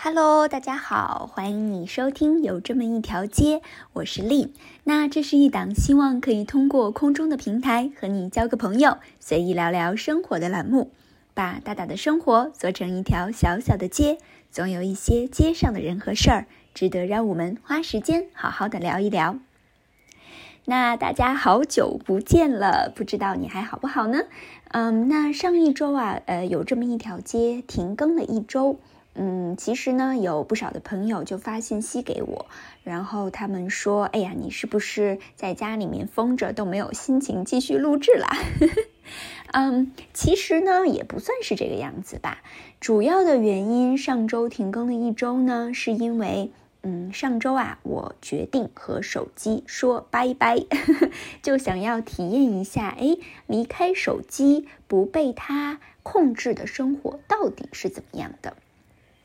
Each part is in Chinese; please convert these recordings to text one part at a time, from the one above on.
Hello，大家好，欢迎你收听有这么一条街，我是丽。那这是一档希望可以通过空中的平台和你交个朋友，随意聊聊生活的栏目。把大大的生活做成一条小小的街，总有一些街上的人和事儿，值得让我们花时间好好的聊一聊。那大家好久不见了，不知道你还好不好呢？嗯，那上一周啊，呃，有这么一条街停更了一周。嗯，其实呢，有不少的朋友就发信息给我，然后他们说：“哎呀，你是不是在家里面封着，都没有心情继续录制啦？” 嗯，其实呢，也不算是这个样子吧。主要的原因，上周停更了一周呢，是因为，嗯，上周啊，我决定和手机说拜拜，就想要体验一下，哎，离开手机不被它控制的生活到底是怎么样的。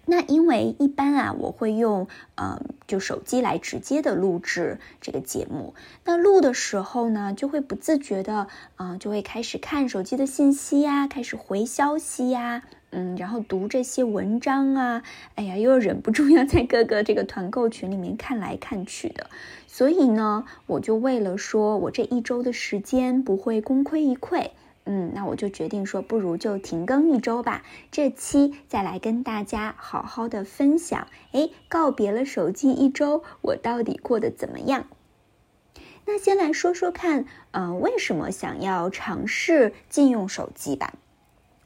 那因为一般啊，我会用呃就手机来直接的录制这个节目。那录的时候呢，就会不自觉的啊，就会开始看手机的信息呀，开始回消息呀，嗯，然后读这些文章啊，哎呀，又忍不住要在各个这个团购群里面看来看去的。所以呢，我就为了说我这一周的时间不会功亏一篑。嗯，那我就决定说，不如就停更一周吧。这期再来跟大家好好的分享，哎，告别了手机一周，我到底过得怎么样？那先来说说看，嗯，为什么想要尝试禁用手机吧？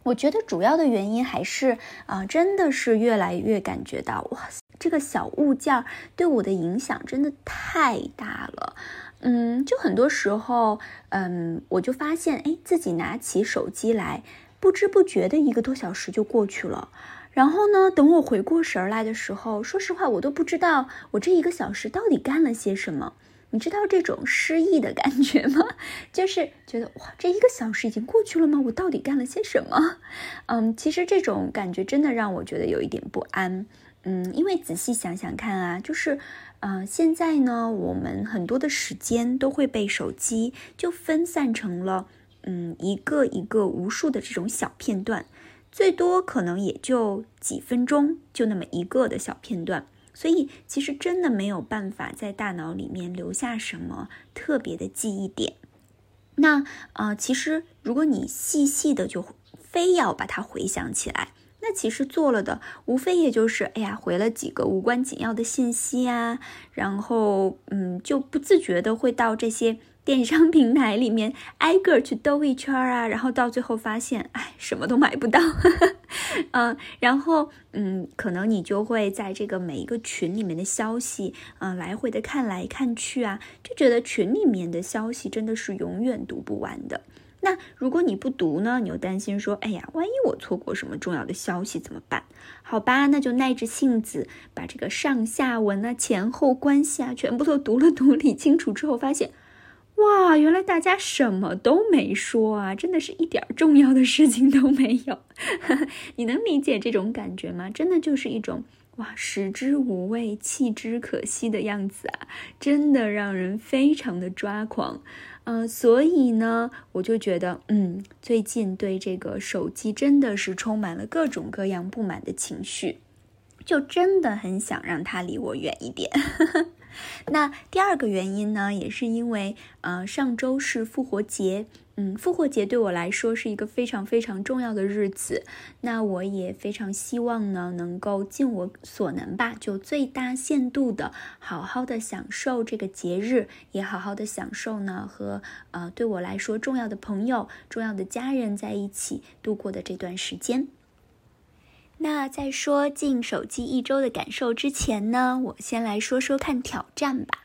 我觉得主要的原因还是啊，真的是越来越感觉到，哇，这个小物件对我的影响真的太大了。嗯，就很多时候，嗯，我就发现，哎，自己拿起手机来，不知不觉的一个多小时就过去了。然后呢，等我回过神来的时候，说实话，我都不知道我这一个小时到底干了些什么。你知道这种失忆的感觉吗？就是觉得哇，这一个小时已经过去了吗？我到底干了些什么？嗯，其实这种感觉真的让我觉得有一点不安。嗯，因为仔细想想看啊，就是。呃，现在呢，我们很多的时间都会被手机就分散成了，嗯，一个一个无数的这种小片段，最多可能也就几分钟，就那么一个的小片段，所以其实真的没有办法在大脑里面留下什么特别的记忆点。那呃，其实如果你细细的就非要把它回想起来。那其实做了的，无非也就是，哎呀，回了几个无关紧要的信息啊，然后，嗯，就不自觉的会到这些电商 平台里面挨个去兜一圈啊，然后到最后发现，哎，什么都买不到，嗯，然后，嗯，可能你就会在这个每一个群里面的消息，嗯，来回的看来看去啊，就觉得群里面的消息真的是永远读不完的。那如果你不读呢？你又担心说，哎呀，万一我错过什么重要的消息怎么办？好吧，那就耐着性子把这个上下文啊、前后关系啊，全部都读了 读，理清楚之后，发现，哇，原来大家什么都没说啊，真的是一点重要的事情都没有。你能理解这种感觉吗？真的就是一种哇，食之无味，弃之可惜的样子啊，真的让人非常的抓狂。嗯，所以呢，我就觉得，嗯，最近对这个手机真的是充满了各种各样不满的情绪，就真的很想让它离我远一点。那第二个原因呢，也是因为，呃，上周是复活节。嗯，复活节对我来说是一个非常非常重要的日子，那我也非常希望呢，能够尽我所能吧，就最大限度的好好的享受这个节日，也好好的享受呢和呃对我来说重要的朋友、重要的家人在一起度过的这段时间。那在说进手机一周的感受之前呢，我先来说说看挑战吧。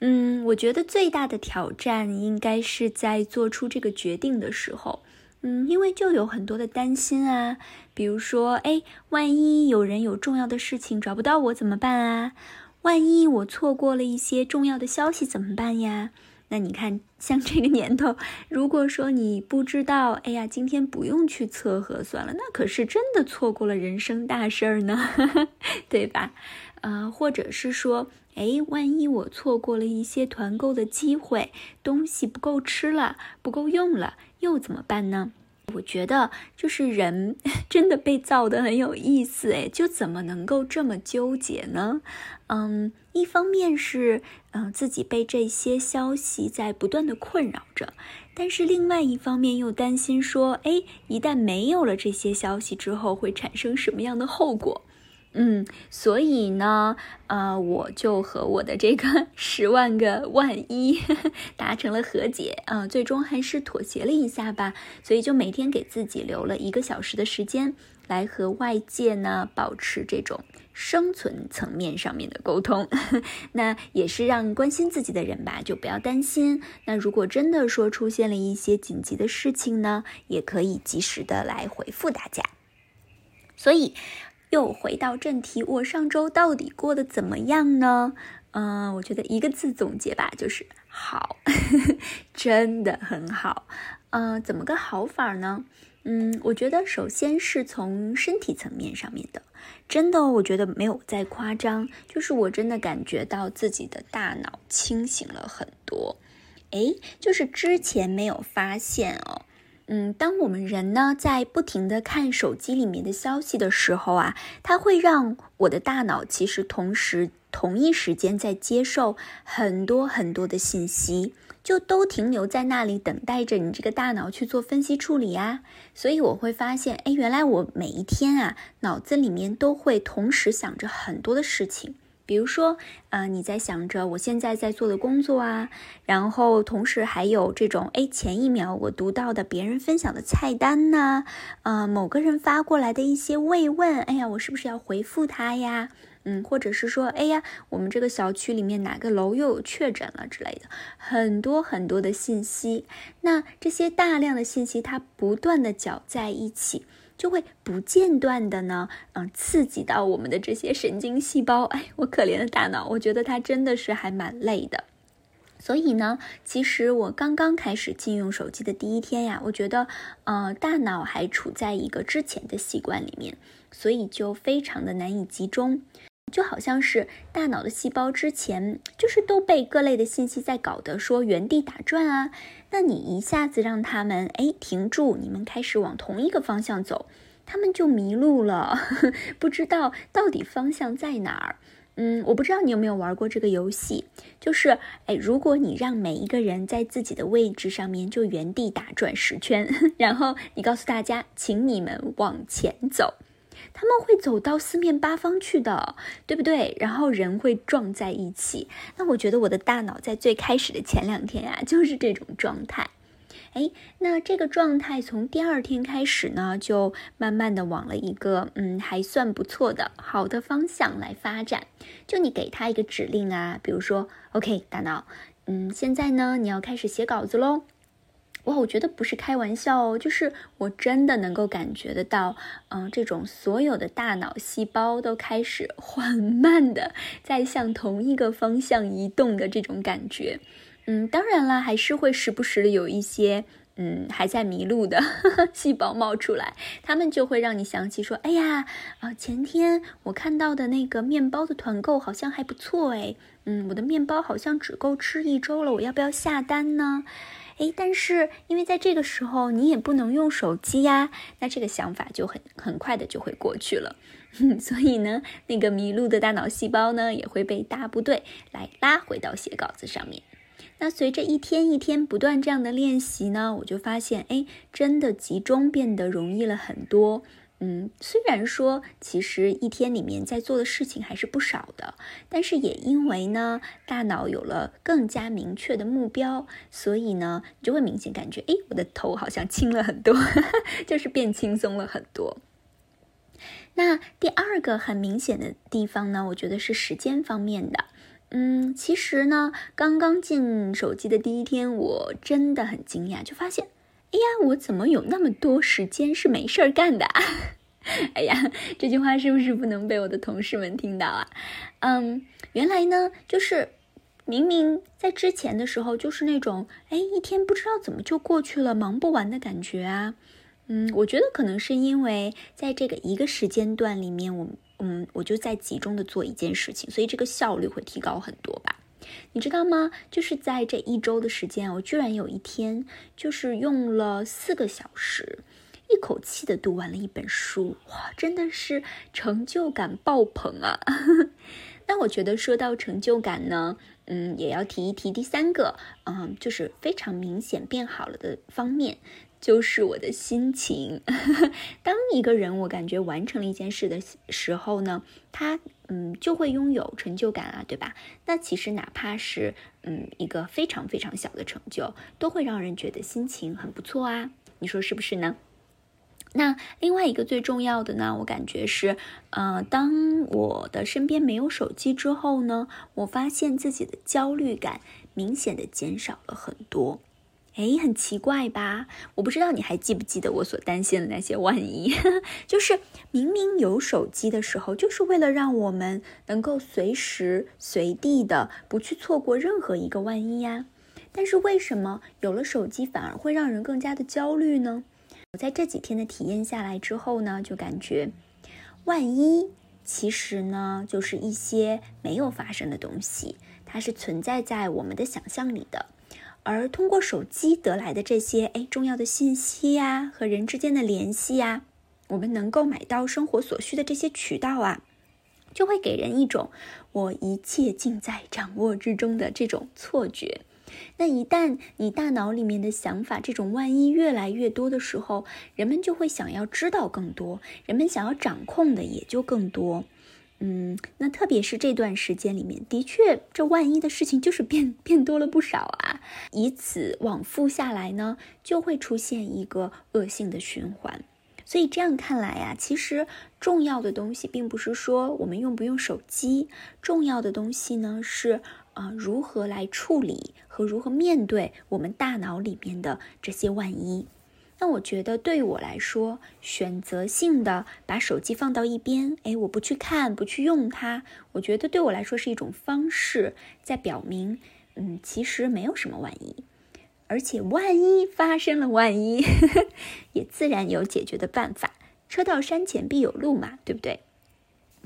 嗯，我觉得最大的挑战应该是在做出这个决定的时候，嗯，因为就有很多的担心啊，比如说，哎，万一有人有重要的事情找不到我怎么办啊？万一我错过了一些重要的消息怎么办呀？那你看，像这个年头，如果说你不知道，哎呀，今天不用去测核酸了，那可是真的错过了人生大事儿呢，对吧？啊，或者是说，哎，万一我错过了一些团购的机会，东西不够吃了，不够用了，又怎么办呢？我觉得就是人 真的被造的很有意思，诶，就怎么能够这么纠结呢？嗯，一方面是嗯自己被这些消息在不断的困扰着，但是另外一方面又担心说，哎，一旦没有了这些消息之后，会产生什么样的后果？嗯，所以呢，呃，我就和我的这个 十万个万一 达成了和解啊，最终还是妥协了一下吧。所以就每天给自己留了一个小时的时间，来和外界呢保持这种生存层面上面的沟通。那也是让关心自己的人吧，就不要担心。那如果真的说出现了一些紧急的事情呢，也可以及时的来回复大家。所以。又回到正题，我上周到底过得怎么样呢？嗯，我觉得一个字总结吧，就是好，真的很好。嗯，怎么个好法呢？嗯，我觉得首先是从身体层面上面的，真的，我觉得没有再夸张，就是我真的感觉到自己的大脑清醒了很多。诶，就是之前没有发现哦。嗯，当我们人呢在不停的看手机里面的消息的时候啊，它会让我的大脑其实同时同一时间在接受很多很多的信息，就都停留在那里等待着你这个大脑去做分析处理啊。所以我会发现，哎，原来我每一天啊脑子里面都会同时想着很多的事情。比如说，呃，你在想着我现在在做的工作啊，然后同时还有这种，哎，前一秒我读到的别人分享的菜单呐，呃，某个人发过来的一些慰问，哎呀，我是不是要回复他呀？嗯，或者是说，哎呀，我们这个小区里面哪个楼又有确诊了之类的，很多很多的信息。那这些大量的信息，它不断的搅在一起。就会不间断的呢，嗯，刺激到我们的这些神经细胞。哎，我可怜的大脑，我觉得它真的是还蛮累的。所以呢，其实我刚刚开始禁用手机的第一天呀，我觉得，呃，大脑还处在一个之前的习惯里面，所以就非常的难以集中。就好像是大脑的细胞之前就是都被各类的信息在搞得说原地打转啊，那你一下子让他们哎停住，你们开始往同一个方向走，他们就迷路了，不知道到底方向在哪儿。嗯，我不知道你有没有玩过这个游戏，就是哎，如果你让每一个人在自己的位置上面就原地打转十圈，然后你告诉大家，请你们往前走。他们会走到四面八方去的，对不对？然后人会撞在一起。那我觉得我的大脑在最开始的前两天呀，就是这种状态。哎，那这个状态从第二天开始呢，就慢慢的往了一个嗯还算不错的好的方向来发展。就你给他一个指令啊，比如说，OK，大脑，嗯，现在呢你要开始写稿子喽。哇，我觉得不是开玩笑哦，就是我真的能够感觉得到，嗯，这种所有的大脑细胞都开始 缓慢的在向同一个方向移动的这种感觉，嗯，当然了，还是会时不时的有一些，嗯，还在迷路的 细胞冒出来，他们就会让你想起说，哎呀，啊，前天我看到的那个面包的团购好像还不错哎，嗯，我的面包好像只够吃一周了，我要不要下单呢？哎，但是因为在这个时候你也不能用手机呀，那这个想法就很很快的就会过去了。所以呢，那个迷路的大脑细胞呢，也会被大部队来拉回到写稿子上面。那随着一天一天不断这样的练习呢，我就发现，哎，真的集中变得容易了很多。嗯，虽然说其实一天里面在做的事情还是不少的，但是也因为呢，大脑有了更加明确的目标，所以呢，你就会明显感觉，哎，我的头好像轻了很多，就是变轻松了很多。那第二个很明显的地方呢，我觉得是时间方面的。嗯，其实呢，刚刚进手机的第一天，我真的很惊讶，就发现。哎呀，我怎么有那么多时间是没事儿干的？哎呀，这句话是不是不能被我的同事们听到啊？嗯，原来呢，就是明明在之前的时候，就是那种哎，一天不知道怎么就过去了，忙不完的感觉啊。嗯，我觉得可能是因为在这个一个时间段里面，我嗯，我就在集中的做一件事情，所以这个效率会提高很多吧。你知道吗？就是在这一周的时间，我居然有一天就是用了四个小时，一口气的读完了一本书，哇，真的是成就感爆棚啊！那我觉得说到成就感呢，嗯，也要提一提第三个，嗯，就是非常明显变好了的方面。就是我的心情。当一个人我感觉完成了一件事的时候呢，他嗯就会拥有成就感啊，对吧？那其实哪怕是嗯一个非常非常小的成就，都会让人觉得心情很不错啊。你说是不是呢？那另外一个最重要的呢，我感觉是，呃，当我的身边没有手机之后呢，我发现自己的焦虑感明显的减少了很多。哎，很奇怪吧？我不知道你还记不记得我所担心的那些万一，就是明明有手机的时候，就是为了让我们能够随时随地的不去错过任何一个万一呀。但是为什么有了手机反而会让人更加的焦虑呢？我在这几天的体验下来之后呢，就感觉万一其实呢就是一些没有发生的东西，它是存在在我们的想象里的。而通过手机得来的这些哎重要的信息呀，和人之间的联系呀，我们能够买到生活所需的这些渠道啊，就会给人一种我一切尽在掌握之中的这种错觉。那一旦你大脑里面的想法这种万一越来越多的时候，人们就会想要知道更多，人们想要掌控的也就更多。嗯，那特别是这段时间里面，的确，这万一的事情就是变变多了不少啊。以此往复下来呢，就会出现一个恶性的循环。所以这样看来呀，其实重要的东西并不是说我们用不用手机，重要的东西呢是啊如何来处理和如何面对我们大脑里面的这些万一。那我觉得，对于我来说，选择性的把手机放到一边，哎，我不去看，不去用它，我觉得对我来说是一种方式，在表明，嗯，其实没有什么万一，而且万一发生了万一，呵 呵也自然有解决的办法。车到山前必有路嘛，对不对？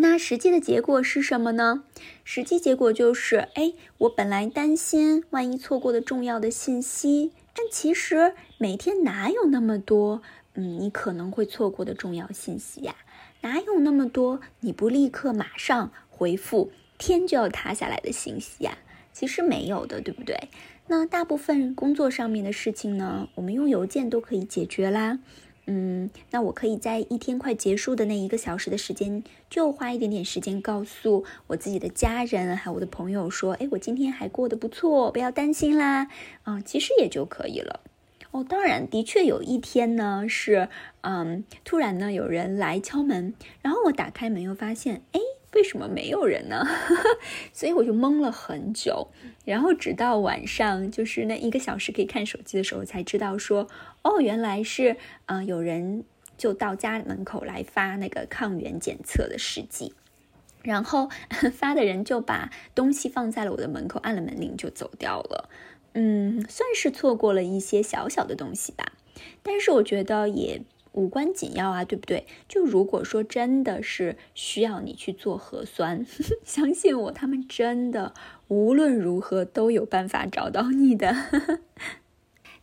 那实际的结果是什么呢？实际结果就是，哎，我本来担心万一错过的重要的信息。但其实每天哪有那么多，嗯，你可能会错过的重要信息呀？哪有那么多你不立刻马上回复，天就要塌下来的信息呀？其实没有的，对不对？那大部分工作上面的事情呢，我们用邮件都可以解决啦。嗯，那我可以在一天快结束的那一个小时的时间，就花一点点时间告诉我自己的家人，还有我的朋友说，哎，我今天还过得不错，不要担心啦。啊，其实也就可以了。哦，当然，的确有一天呢，是，嗯，突然呢有人来敲门，然后我打开门又发现，哎。为什么没有人呢？所以我就懵了很久，然后直到晚上，就是那一个小时可以看手机的时候，才知道说，哦，原来是，嗯，有人就到家门口来发那个抗原检测的试剂，然后 发的人就把东西放在了我的门口，按了门铃就走掉了。嗯，算是错过了一些小小的东西吧，但是我觉得也。无关紧要啊，对不对？就如果说真的是需要你去做核酸，相信我，他们真的无论如何都有办法找到你的。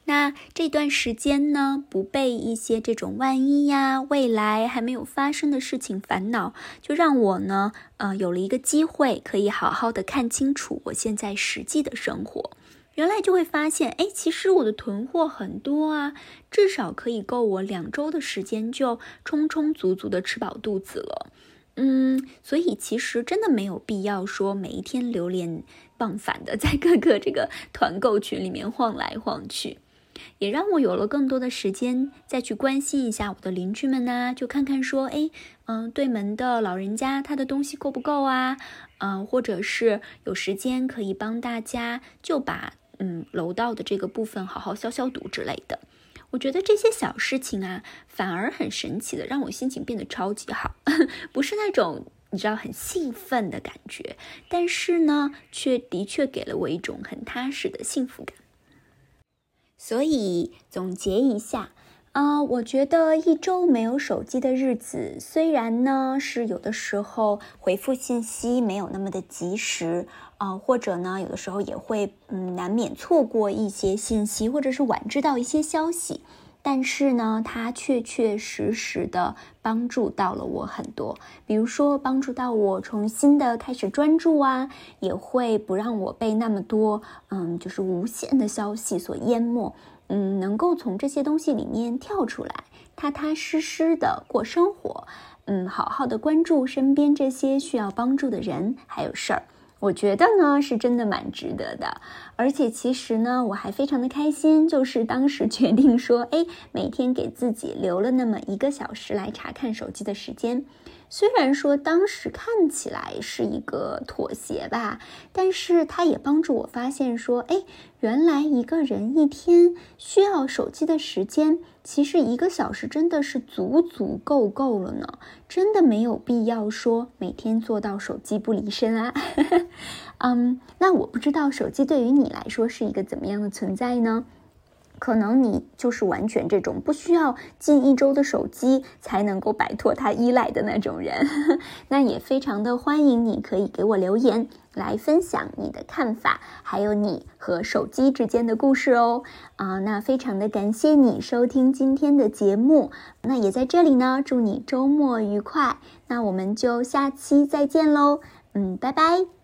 那这段时间呢，不被一些这种万一呀、未来还没有发生的事情烦恼，就让我呢，呃，有了一个机会，可以好好的看清楚我现在实际的生活。原来就会发现，哎，其实我的囤货很多啊，至少可以够我两周的时间就充充足足的吃饱肚子了。嗯，所以其实真的没有必要说每一天流连忘返的在各个这个团购群里面晃来晃去，也让我有了更多的时间再去关心一下我的邻居们呐，就看看说，哎，嗯，对门的老人家他的东西够不够啊？嗯，或者是有时间可以帮大家就把。嗯，楼道的这个部分好好消消毒之类的，我觉得这些小事情啊，反而很神奇的让我心情变得超级好，不是那种你知道很兴奋的感觉，但是呢，却的确给了我一种很踏实的幸福感。所以总结一下。啊，我觉得一周没有手机的日子，虽然呢是有的时候回复信息没有那么的及时啊，或者呢有的时候也会嗯难免错过一些信息，或者是晚知道一些消息，但是呢，它确确实实的帮助到了我很多。比如说，帮助到我重新的开始专注啊，也会不让我被那么多嗯，就是无限的消息所淹没。嗯，能够从这些东西里面跳出来，踏踏实实的过生活。嗯，好好的关注身边这些需要帮助的人还有事儿。我觉得呢，是真的蛮值得的，而且其实呢，我还非常的开心，就是当时决定说，哎，每天给自己留了那么一个小时来查看手机的时间。虽然说当时看起来是一个妥协吧，但是它也帮助我发现说，哎，原来一个人一天需要手机的时间，其实一个小时真的是足足够够了呢，真的没有必要说每天做到手机不离身啊。嗯，那我不知道手机对于你来说是一个怎么样的存在呢？可能你就是完全这种不需要近一周的手机才能够摆脱它依赖的那种人，那也非常的欢迎你可以给我留言来分享你的看法，还有你和手机之间的故事哦。啊，那非常的感谢你收听今天的节目，那也在这里呢，祝你周末愉快。那我们就下期再见喽，嗯，拜拜。